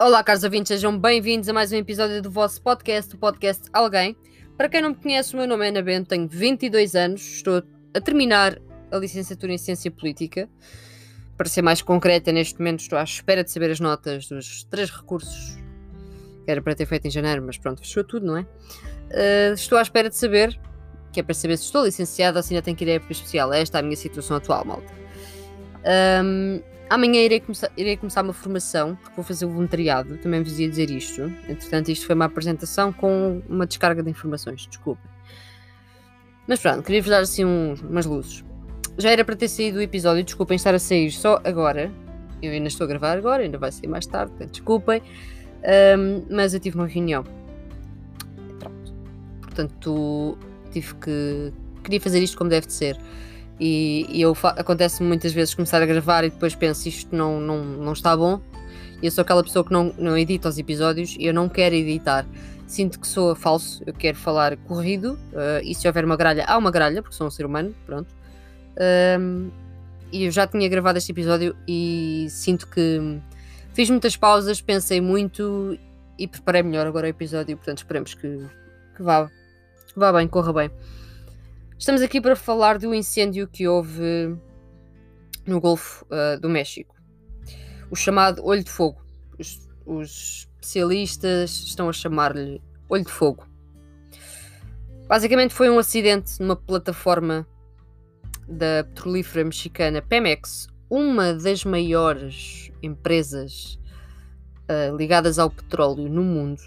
Olá, caros ouvintes, sejam bem-vindos a mais um episódio do vosso podcast, o podcast Alguém. Para quem não me conhece, o meu nome é Ana Bento, tenho 22 anos, estou a terminar a licenciatura em Ciência Política. Para ser mais concreta, neste momento estou à espera de saber as notas dos três recursos que era para ter feito em janeiro, mas pronto, fechou tudo, não é? Uh, estou à espera de saber, que é para saber se estou licenciada ou se ainda tenho que ir a época especial. Esta é a minha situação atual, malta. Um, Amanhã irei começar, irei começar uma formação, porque vou fazer o voluntariado, também vos ia dizer isto. Entretanto, isto foi uma apresentação com uma descarga de informações, desculpa. Mas pronto, queria-vos dar assim uns, umas luzes. Já era para ter saído o episódio, desculpem estar a sair só agora. Eu ainda estou a gravar agora, ainda vai sair mais tarde, portanto, desculpem. Um, mas eu tive uma reunião. Pronto. Portanto, tive que. Queria fazer isto como deve de ser. E, e eu acontece muitas vezes começar a gravar e depois penso isto não, não, não está bom. E eu sou aquela pessoa que não, não edita os episódios e eu não quero editar. Sinto que sou falso, eu quero falar corrido. Uh, e se houver uma gralha, há uma gralha, porque sou um ser humano, pronto. Um, e eu já tinha gravado este episódio e sinto que fiz muitas pausas, pensei muito e preparei melhor agora o episódio. Portanto, esperemos que, que vá, que vá bem, corra bem. Estamos aqui para falar do incêndio que houve no Golfo uh, do México. O chamado Olho de Fogo. Os, os especialistas estão a chamar-lhe Olho de Fogo. Basicamente foi um acidente numa plataforma da petrolífera mexicana Pemex, uma das maiores empresas uh, ligadas ao petróleo no mundo,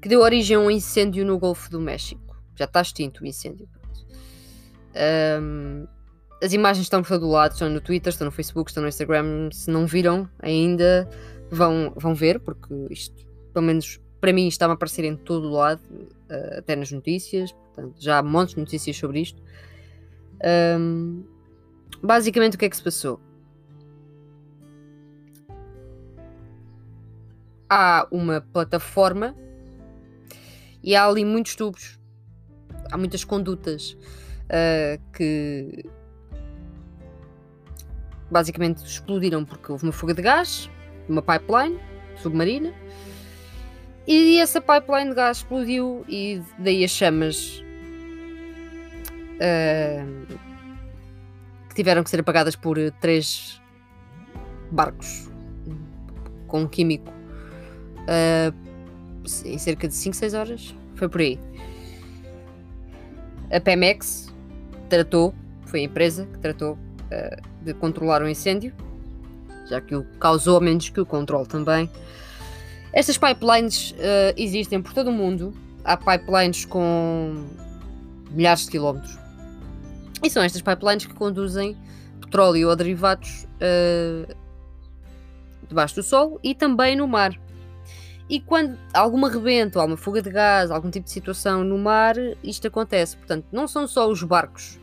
que deu origem a um incêndio no Golfo do México. Já está extinto o incêndio. Um, as imagens estão por todo lado, estão no Twitter, estão no Facebook, estão no Instagram. Se não viram ainda, vão, vão ver, porque isto, pelo menos para mim, está a aparecer em todo lado, uh, até nas notícias. Portanto, já há montes de notícias sobre isto. Um, basicamente, o que é que se passou? Há uma plataforma e há ali muitos tubos há muitas condutas uh, que basicamente explodiram porque houve uma fuga de gás, uma pipeline submarina, e essa pipeline de gás explodiu e daí as chamas uh, que tiveram que ser apagadas por três barcos com um químico uh, em cerca de 5, 6 horas. Foi por aí. A Pemex tratou, foi a empresa que tratou uh, de controlar o incêndio, já que o causou, menos que o controle também. Estas pipelines uh, existem por todo o mundo. Há pipelines com milhares de quilómetros. E são estas pipelines que conduzem petróleo ou derivados uh, debaixo do solo e também no mar. E quando há alguma rebento, há uma fuga de gás, algum tipo de situação no mar, isto acontece. Portanto, não são só os barcos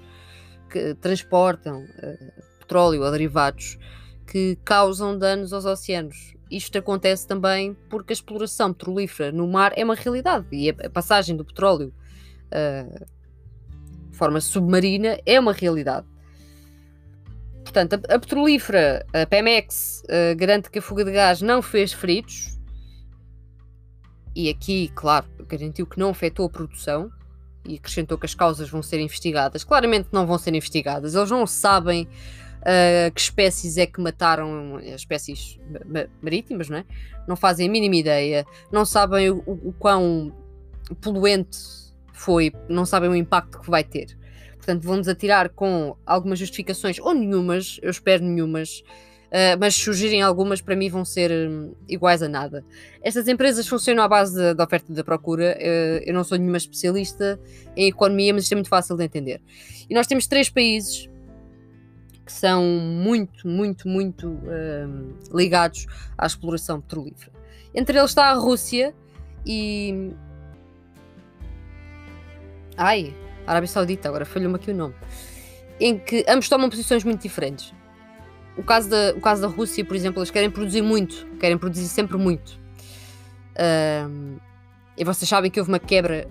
que transportam uh, petróleo ou derivados que causam danos aos oceanos. Isto acontece também porque a exploração petrolífera no mar é uma realidade e a passagem do petróleo uh, de forma submarina é uma realidade. Portanto, a, a petrolífera, a Pemex, uh, garante que a fuga de gás não fez feridos, e aqui, claro, garantiu que não afetou a produção e acrescentou que as causas vão ser investigadas. Claramente não vão ser investigadas, eles não sabem uh, que espécies é que mataram espécies marítimas, não é? Não fazem a mínima ideia, não sabem o, o quão poluente foi, não sabem o impacto que vai ter. Portanto, vão-nos atirar com algumas justificações, ou nenhumas, eu espero nenhumas, Mas se surgirem algumas, para mim vão ser um, iguais a nada. Estas empresas funcionam à base da oferta e da procura. Uh, eu não sou nenhuma especialista em economia, mas isto é muito fácil de entender. E nós temos três países que são muito, muito, muito uh, ligados à exploração petrolífera. Entre eles está a Rússia e. Ai, Arábia Saudita, agora falhou-me aqui o nome. Em que ambos tomam posições muito diferentes o caso, da, o caso da Rússia, por exemplo, eles querem produzir muito, querem produzir sempre muito. E vocês sabem que houve uma quebra,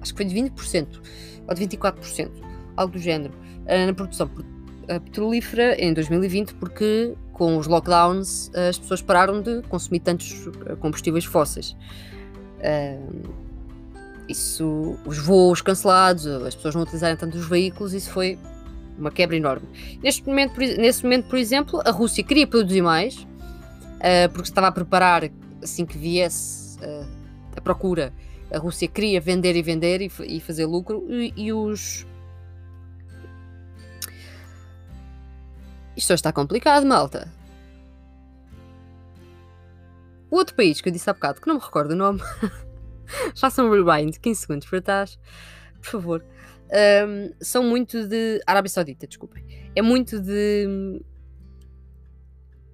acho que foi de 20% ou de 24%, algo do género, uh, na produção petrolífera em 2020, porque com os lockdowns, as pessoas pararam de consumir tantos combustíveis fósseis. Isso, os voos cancelados, as pessoas não utilizarem tanto os veículos, isso foi uma quebra enorme. Neste momento, por, nesse momento, por exemplo, a Rússia queria produzir mais, uh, porque estava a preparar, assim que viesse uh, a procura, a Rússia queria vender e vender e, e fazer lucro, e, e os. Isto está complicado, malta. O outro país que eu disse há bocado, que não me recordo o nome, façam um rewind, 15 segundos para trás, por favor. Um, são muito de. Arábia Saudita, desculpem. É muito de.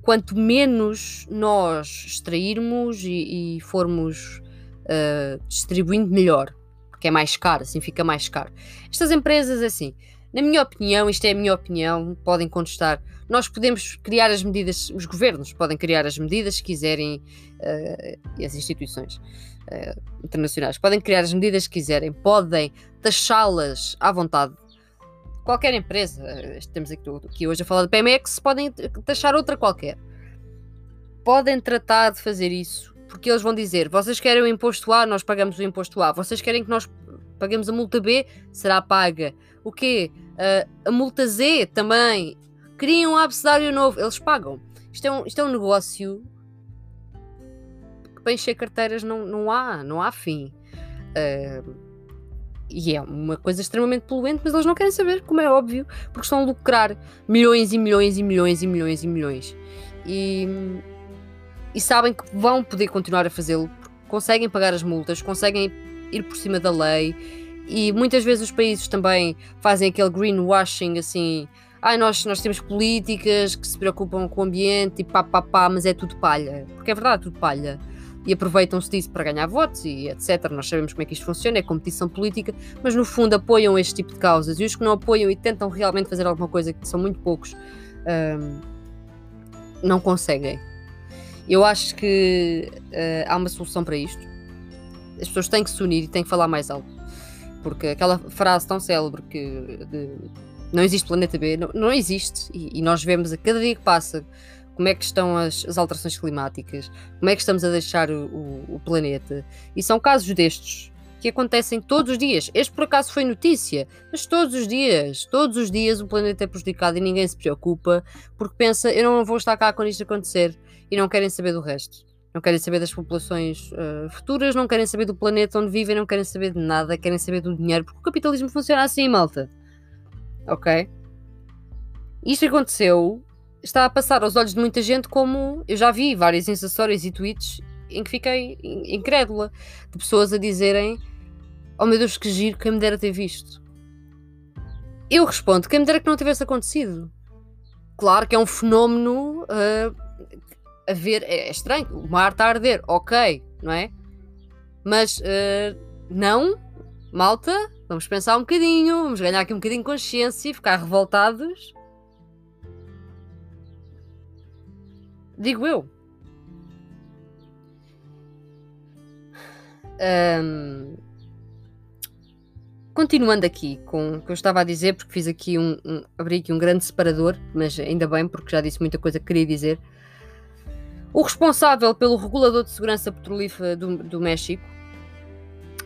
Quanto menos nós extrairmos e, e formos uh, distribuindo, melhor. Porque é mais caro, assim fica mais caro. Estas empresas, assim, na minha opinião, isto é a minha opinião, podem contestar. Nós podemos criar as medidas, os governos podem criar as medidas se quiserem, uh, e as instituições uh, internacionais podem criar as medidas que quiserem, podem taxá-las à vontade. Qualquer empresa, uh, temos aqui, aqui hoje a falar de PMX, podem taxar outra qualquer. Podem tratar de fazer isso, porque eles vão dizer: vocês querem o imposto A, nós pagamos o imposto A, vocês querem que nós paguemos a multa B, será paga. O quê? Uh, a multa Z também. Criam um abecedário novo, eles pagam. Isto é um, isto é um negócio que para encher carteiras não, não há, não há fim. Uh, e é uma coisa extremamente poluente, mas eles não querem saber, como é óbvio, porque estão a lucrar milhões e milhões e milhões e milhões e milhões. E, e sabem que vão poder continuar a fazê-lo, conseguem pagar as multas, conseguem ir por cima da lei e muitas vezes os países também fazem aquele greenwashing assim. Ai, nós, nós temos políticas que se preocupam com o ambiente e pá, pá, pá, mas é tudo palha. Porque é verdade, tudo palha. E aproveitam-se disso para ganhar votos e etc. Nós sabemos como é que isto funciona, é competição política, mas no fundo apoiam este tipo de causas. E os que não apoiam e tentam realmente fazer alguma coisa, que são muito poucos, hum, não conseguem. Eu acho que uh, há uma solução para isto. As pessoas têm que se unir e têm que falar mais alto porque aquela frase tão célebre que de, não existe planeta B, não, não existe, e, e, nós vemos a cada dia que passa como é que estão as, as alterações climáticas, como é que estamos a deixar o, o, o, planeta, e são casos destes que acontecem todos os dias. Este por acaso foi notícia, mas todos os dias, todos os dias o planeta é prejudicado e ninguém se preocupa, porque pensa, eu não vou estar cá quando isto acontecer, e não querem saber do resto não querem saber das populações uh, futuras, não querem saber do planeta onde vivem, não querem saber de nada, querem saber do dinheiro, porque o capitalismo funciona assim, malta. Ok? Isto aconteceu, está a passar aos olhos de muita gente como eu já vi várias sensações e tweets em que fiquei incrédula de pessoas a dizerem oh meu Deus que giro, quem me dera ter visto. Eu respondo, quem me dera que não tivesse acontecido. Claro que é um fenómeno uh, a ver, é, é estranho, o mar está a arder, ok, não é? Mas uh, não, malta, vamos pensar um bocadinho, vamos ganhar aqui um bocadinho de consciência e ficar revoltados. Digo eu. Um, continuando aqui com o que eu estava a dizer, porque fiz aqui um, um, abri aqui um grande separador, mas ainda bem, porque já disse muita coisa que queria dizer. O responsável pelo regulador de segurança petrolífera do, do México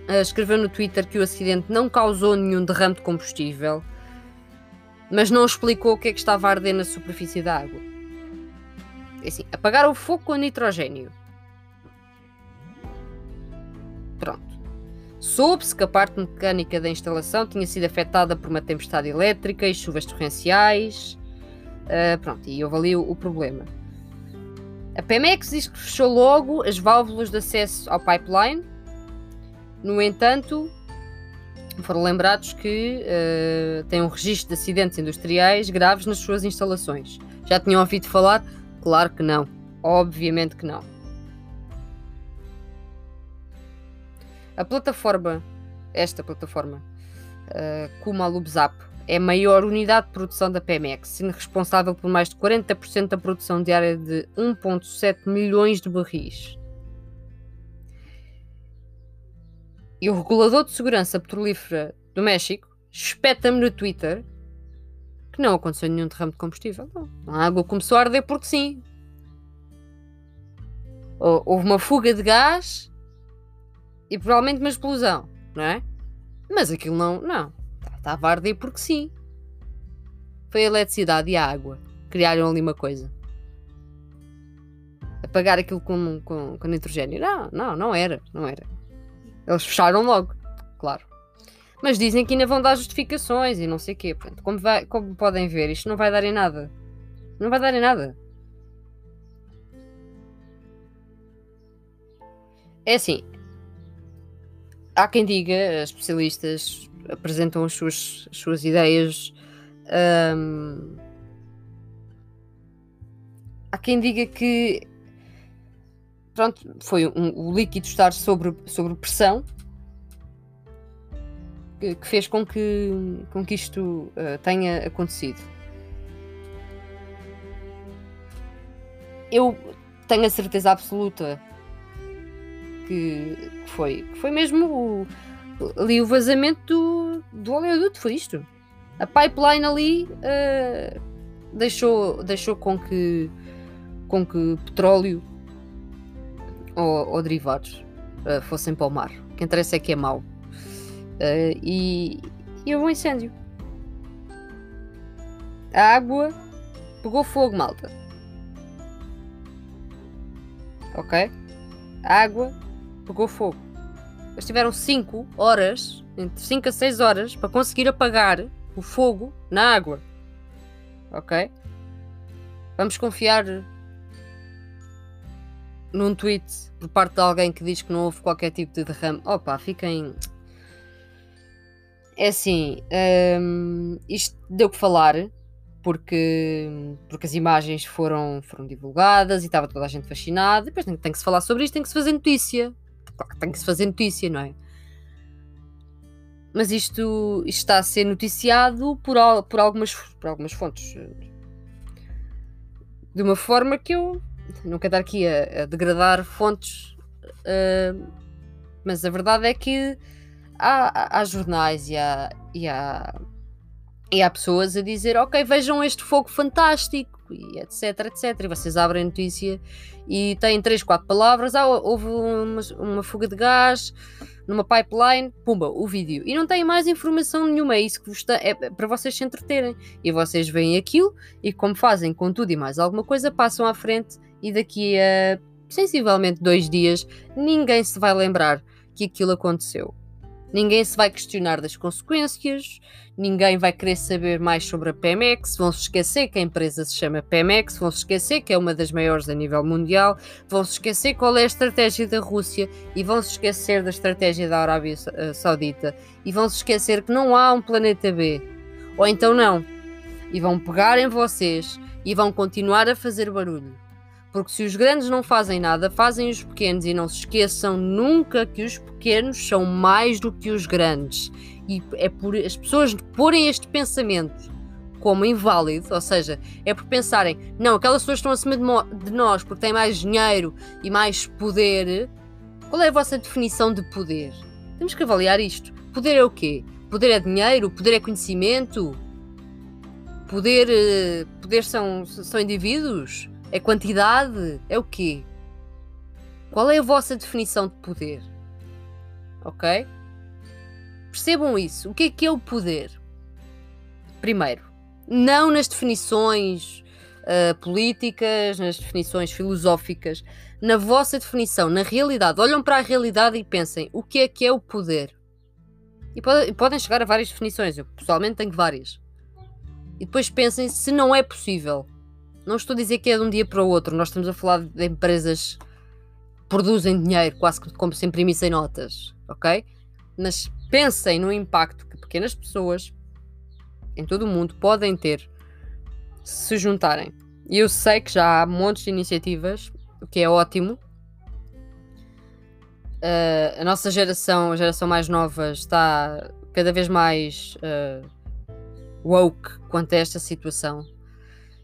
uh, escreveu no Twitter que o acidente não causou nenhum derrame de combustível, mas não explicou o que é que estava a arder na superfície da água. É assim, apagaram o fogo com nitrogênio. Pronto. Soube-se que a parte mecânica da instalação tinha sido afetada por uma tempestade elétrica e chuvas torrenciais. Uh, pronto, e houve ali o, o problema. A Pemex diz que fechou logo as válvulas de acesso ao pipeline. No entanto, foram lembrados que uh, têm um registro de acidentes industriais graves nas suas instalações. Já tinham ouvido falar? Claro que não. Obviamente que não. A plataforma, esta plataforma, uh, como a Lubzap, é a maior unidade de produção da Pemex, sendo responsável por mais de 40% da produção diária de 1,7 milhões de barris. E o regulador de segurança petrolífera do México espeta-me no Twitter que não aconteceu nenhum derrame de combustível. Não. A água começou a arder porque sim. Houve uma fuga de gás e provavelmente uma explosão, não é? Mas aquilo não, não. Estava a arder porque sim. Foi a eletricidade e a água. Criaram ali uma coisa. Apagar aquilo com, com, com nitrogênio. Não, não, não era. Não era. Eles fecharam logo, claro. Mas dizem que ainda vão dar justificações e não sei o quê. Como, vai, como podem ver, isto não vai dar em nada. Não vai dar em nada. É assim. Há quem diga, especialistas apresentam as suas, as suas ideias. Um, há quem diga que pronto, foi um, o líquido estar sobre, sobre pressão que, que fez com que, com que isto uh, tenha acontecido. Eu tenho a certeza absoluta que, foi, que foi mesmo o, ali o vazamento do, do oleoduto, foi isto. A pipeline ali uh, deixou, deixou com que, com que petróleo ou, ou derivados uh, fossem para o mar. O que interessa é que é mau. Uh, e, e houve um incêndio. A água pegou fogo, malta. Ok? A água pegou fogo. Eles tiveram 5 horas, entre 5 a 6 horas, para conseguir apagar o fogo na água. Ok? Vamos confiar num tweet por parte de alguém que diz que não houve qualquer tipo de derrame. Opa, fiquem. É assim, um, isto deu que falar porque, porque as imagens foram, foram divulgadas e estava toda a gente fascinada. Depois tem, tem que se falar sobre isto, tem que se fazer notícia. Tem que se fazer notícia, não é? Mas isto, isto está a ser noticiado por, por, algumas, por algumas fontes. De uma forma que eu não quero estar aqui a, a degradar fontes, uh, mas a verdade é que há, há jornais e há, e, há, e há pessoas a dizer: Ok, vejam este fogo fantástico, e etc, etc. E vocês abrem a notícia e têm três, quatro palavras: ah, houve uma, uma fuga de gás numa pipeline, pumba, o vídeo. E não tem mais informação nenhuma, é isso que vos é para vocês se entreterem. E vocês veem aquilo e, como fazem com tudo e mais alguma coisa, passam à frente e daqui a sensivelmente dois dias ninguém se vai lembrar que aquilo aconteceu. Ninguém se vai questionar das consequências, ninguém vai querer saber mais sobre a Pemex, vão se esquecer que a empresa se chama Pemex, vão se esquecer que é uma das maiores a nível mundial, vão se esquecer qual é a estratégia da Rússia e vão se esquecer da estratégia da Arábia eh, Saudita e vão se esquecer que não há um planeta B. Ou então não. E vão pegar em vocês e vão continuar a fazer barulho. Porque se os grandes não fazem nada, fazem os pequenos e não se esqueçam nunca que os pequenos são mais do que os grandes. E é por as pessoas porem este pensamento como inválido, ou seja, é por pensarem, não, aquelas pessoas estão acima de, nós porque têm mais dinheiro e mais poder. Qual é a vossa definição de poder? Temos que avaliar isto. Poder é o quê? Poder é dinheiro? Poder é conhecimento? Poder, eh, poder são, são indivíduos? É quantidade? É o quê? Qual é a vossa definição de poder? Ok? Percebam isso. O que é que é o poder? Primeiro, não nas definições uh, políticas, nas definições filosóficas, na vossa definição, na realidade. Olham para a realidade e pensem o que é que é o poder. E, pode, podem chegar a várias definições. Eu pessoalmente tenho várias. E depois pensem se não é possível não estou a dizer que é de um dia para o outro. Nós estamos a falar de empresas que produzem dinheiro, quase como se imprimissem notas, ok? Mas pensem no impacto que pequenas pessoas em todo o mundo podem ter se juntarem. E eu sei que já há montes de iniciativas, o que é ótimo. Uh, a nossa geração, a geração mais nova, está cada vez mais uh, woke quanto a esta situação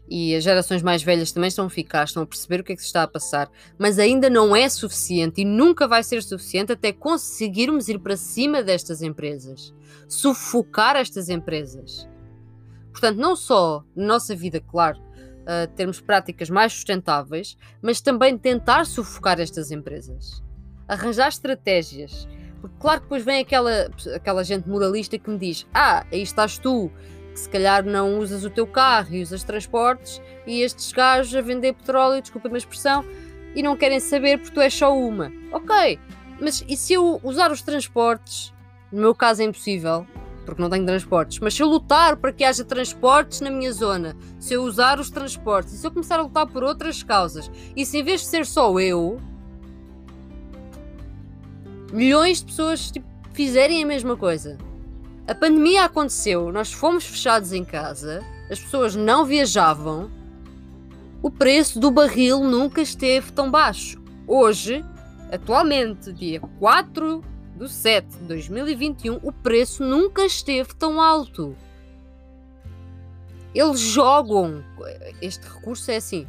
e as gerações mais velhas também estão a ficar, estão a perceber o que é que se está a passar, mas ainda não é suficiente e nunca vai ser suficiente até conseguirmos ir para cima destas empresas, sufocar estas empresas. Portanto, não só na nossa vida, claro, uh, termos práticas mais sustentáveis, mas também tentar sufocar estas empresas. Arranjar estratégias. Porque, claro, que depois vem aquela, aquela gente moralista que me diz: Ah, aí estás tu, que se calhar não usas o teu carro e usas transportes, e estes gajos a vender petróleo, desculpa a minha expressão, e não querem saber porque tu és só uma. Ok, mas e se eu usar os transportes? No meu caso é impossível, porque não tenho transportes, mas se eu lutar para que haja transportes na minha zona, se eu usar os transportes, e se eu começar a lutar por outras causas, e se em vez de ser só eu, milhões de pessoas tipo, fizerem a mesma coisa. A pandemia aconteceu, nós fomos fechados em casa, as pessoas não viajavam, o preço do barril nunca esteve tão baixo. Hoje, atualmente, dia 4 do 7 de 2021, o preço nunca esteve tão alto. Eles jogam. Este recurso é assim.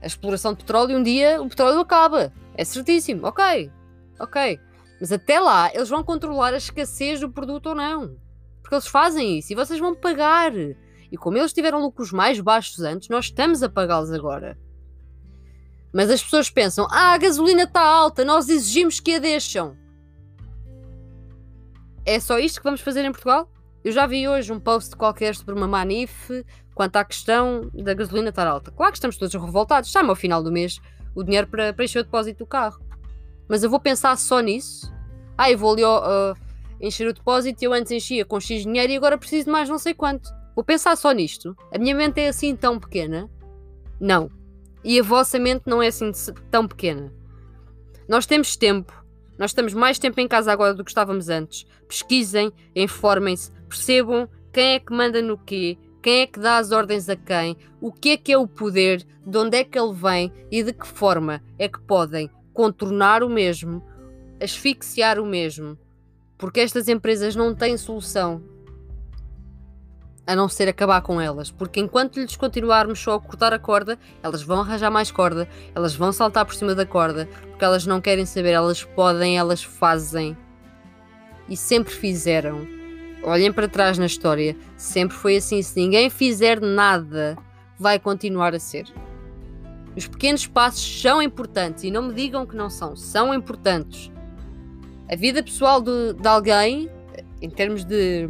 A exploração de petróleo, um dia o petróleo acaba. É certíssimo. Ok. Ok. Mas até lá, eles vão controlar a escassez do produto ou não. Porque eles fazem isso e vocês vão pagar. E como eles tiveram lucros mais baixos antes, nós estamos a pagá-los agora. Mas as pessoas pensam: ah, a gasolina está alta, nós exigimos que a deixam. É só isto que vamos fazer em Portugal? Eu já vi hoje um post qualquer sobre uma manif quanto à questão da gasolina estar alta. Claro que estamos todos revoltados. Está-me ao final do mês o dinheiro para, para encher o depósito do carro. Mas eu vou pensar só nisso. Ah, eu vou ali uh, encher o depósito eu antes enchia com X dinheiro e agora preciso de mais não sei quanto. Vou pensar só nisto. A minha mente é assim tão pequena? Não. E a vossa mente não é assim tão pequena. Nós temos tempo. Nós estamos mais tempo em casa agora do que estávamos antes. Pesquisem, informem-se, percebam quem é que manda no quê, quem é que dá as ordens a quem, o que é que é o poder, de onde é que ele vem e de que forma é que podem contornar o mesmo, asfixiar o mesmo. Porque estas empresas não têm solução a não ser acabar com elas, porque enquanto lhes continuarmos só a cortar a corda, elas vão arranjar mais corda, elas vão saltar por cima da corda, porque elas não querem saber, elas podem, elas fazem e sempre fizeram. Olhem para trás na história, sempre foi assim. Se ninguém fizer nada, vai continuar a ser. Os pequenos passos são importantes e não me digam que não são, são importantes. A vida pessoal de, de alguém, em termos de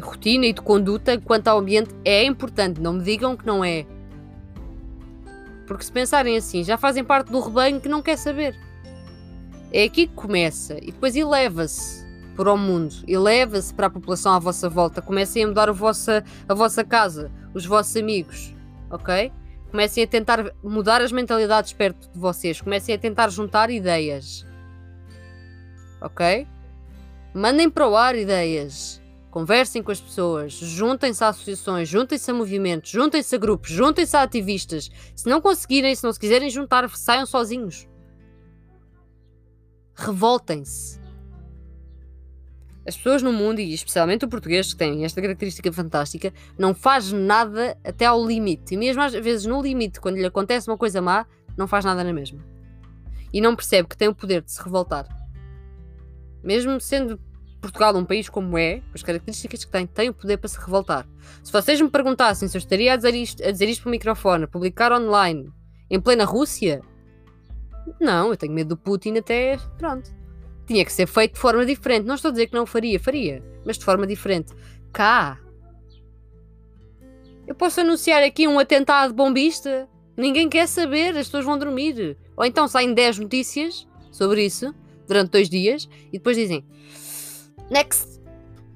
de rotina e de conduta quanto ao ambiente é importante. Não me digam que não é. Porque se pensarem assim, já fazem parte do rebanho que não quer saber. É aqui que começa e depois eleva-se para o mundo, eleva-se para a população à vossa volta. Comecem a mudar a vossa, a vossa casa, os vossos amigos, ok? Comecem a tentar mudar as mentalidades perto de vocês, comecem a tentar juntar ideias, ok? Mandem para o ar ideias. Conversem com as pessoas, juntem-se a associações, juntem-se a movimentos, juntem-se a grupos, juntem-se a ativistas. Se não conseguirem, se não se quiserem juntar, saiam sozinhos. Revoltem-se. As pessoas no mundo, e especialmente o português, que tem esta característica fantástica, não faz nada até ao limite. E mesmo às vezes no limite, quando lhe acontece uma coisa má, não faz nada na mesma. E não percebe que tem o poder de se revoltar. Mesmo sendo Portugal, um país como é, as características que tem, tem o poder para se revoltar. Se vocês me perguntassem se eu estaria a dizer isto, a dizer isto para o microfone, a publicar online, em plena Rússia, não, eu tenho medo do Putin até. Pronto. Tinha que ser feito de forma diferente. Não estou a dizer que não faria, faria, mas de forma diferente. Cá. Eu posso anunciar aqui um atentado bombista. Ninguém quer saber, as pessoas vão dormir. Ou então saem 10 notícias sobre isso durante dois dias e depois dizem next.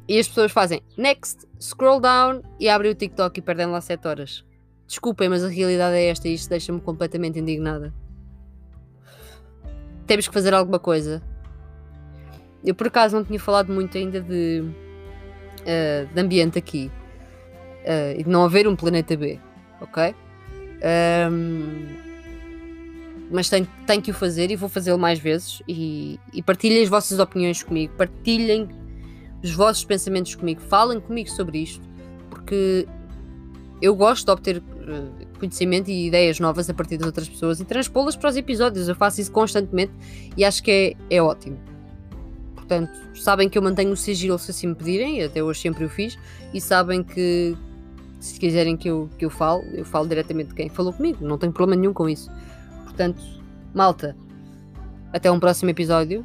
E as pessoas fazem next, scroll down e abrem o TikTok e perdem lá 7 horas. Desculpem, mas a realidade é esta e isto deixa-me completamente indignada. Temos que fazer alguma coisa. Eu por acaso não tinha falado muito ainda de, uh, de ambiente aqui uh, e de não haver um planeta B, ok? Um, mas tenho, tenho que o fazer e vou fazê-lo mais vezes. E, e partilhem as vossas opiniões comigo, partilhem os vossos pensamentos comigo, falem comigo sobre isto, porque eu gosto de obter uh, conhecimento e ideias novas a partir das outras pessoas e transpô-las para os episódios. Eu faço isso constantemente e acho que é, é ótimo. Portanto, sabem que eu mantenho o sigilo se assim me pedirem, até hoje sempre o fiz, e sabem que se quiserem que eu, que eu falo, eu falo diretamente de quem falou comigo, não tenho problema nenhum com isso. Portanto, malta, até um próximo episódio,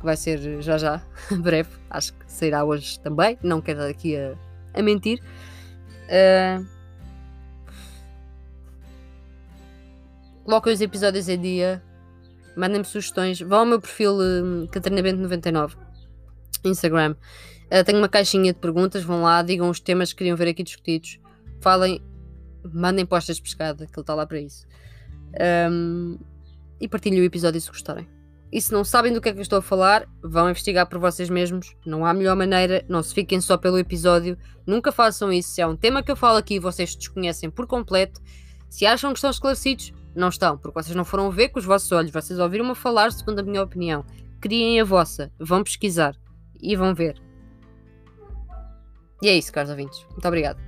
que vai ser já já, breve, acho que sairá hoje também, não quero estar aqui a, a mentir. Uh, coloquem os episódios em dia, mandem-me sugestões, vão ao meu perfil um, Catarina Bento 99 Instagram. Uh, tenho uma caixinha de perguntas, vão lá, digam os temas que queriam ver aqui discutidos, falem, mandem postas de pescada, que ele está lá para isso. Um, e partilhem o episódio se gostarem. E se não sabem do que é que eu estou a falar, vão investigar por vocês mesmos. Não há melhor maneira, não se fiquem só pelo episódio. Nunca façam isso. Se é um tema que eu falo aqui e vocês desconhecem por completo, se acham que estão esclarecidos, não estão, porque vocês não foram ver com os vossos olhos, vocês ouviram-me falar segundo a minha opinião. Criem a vossa, vão pesquisar e vão ver. E é isso, caros ouvintes. Muito obrigado.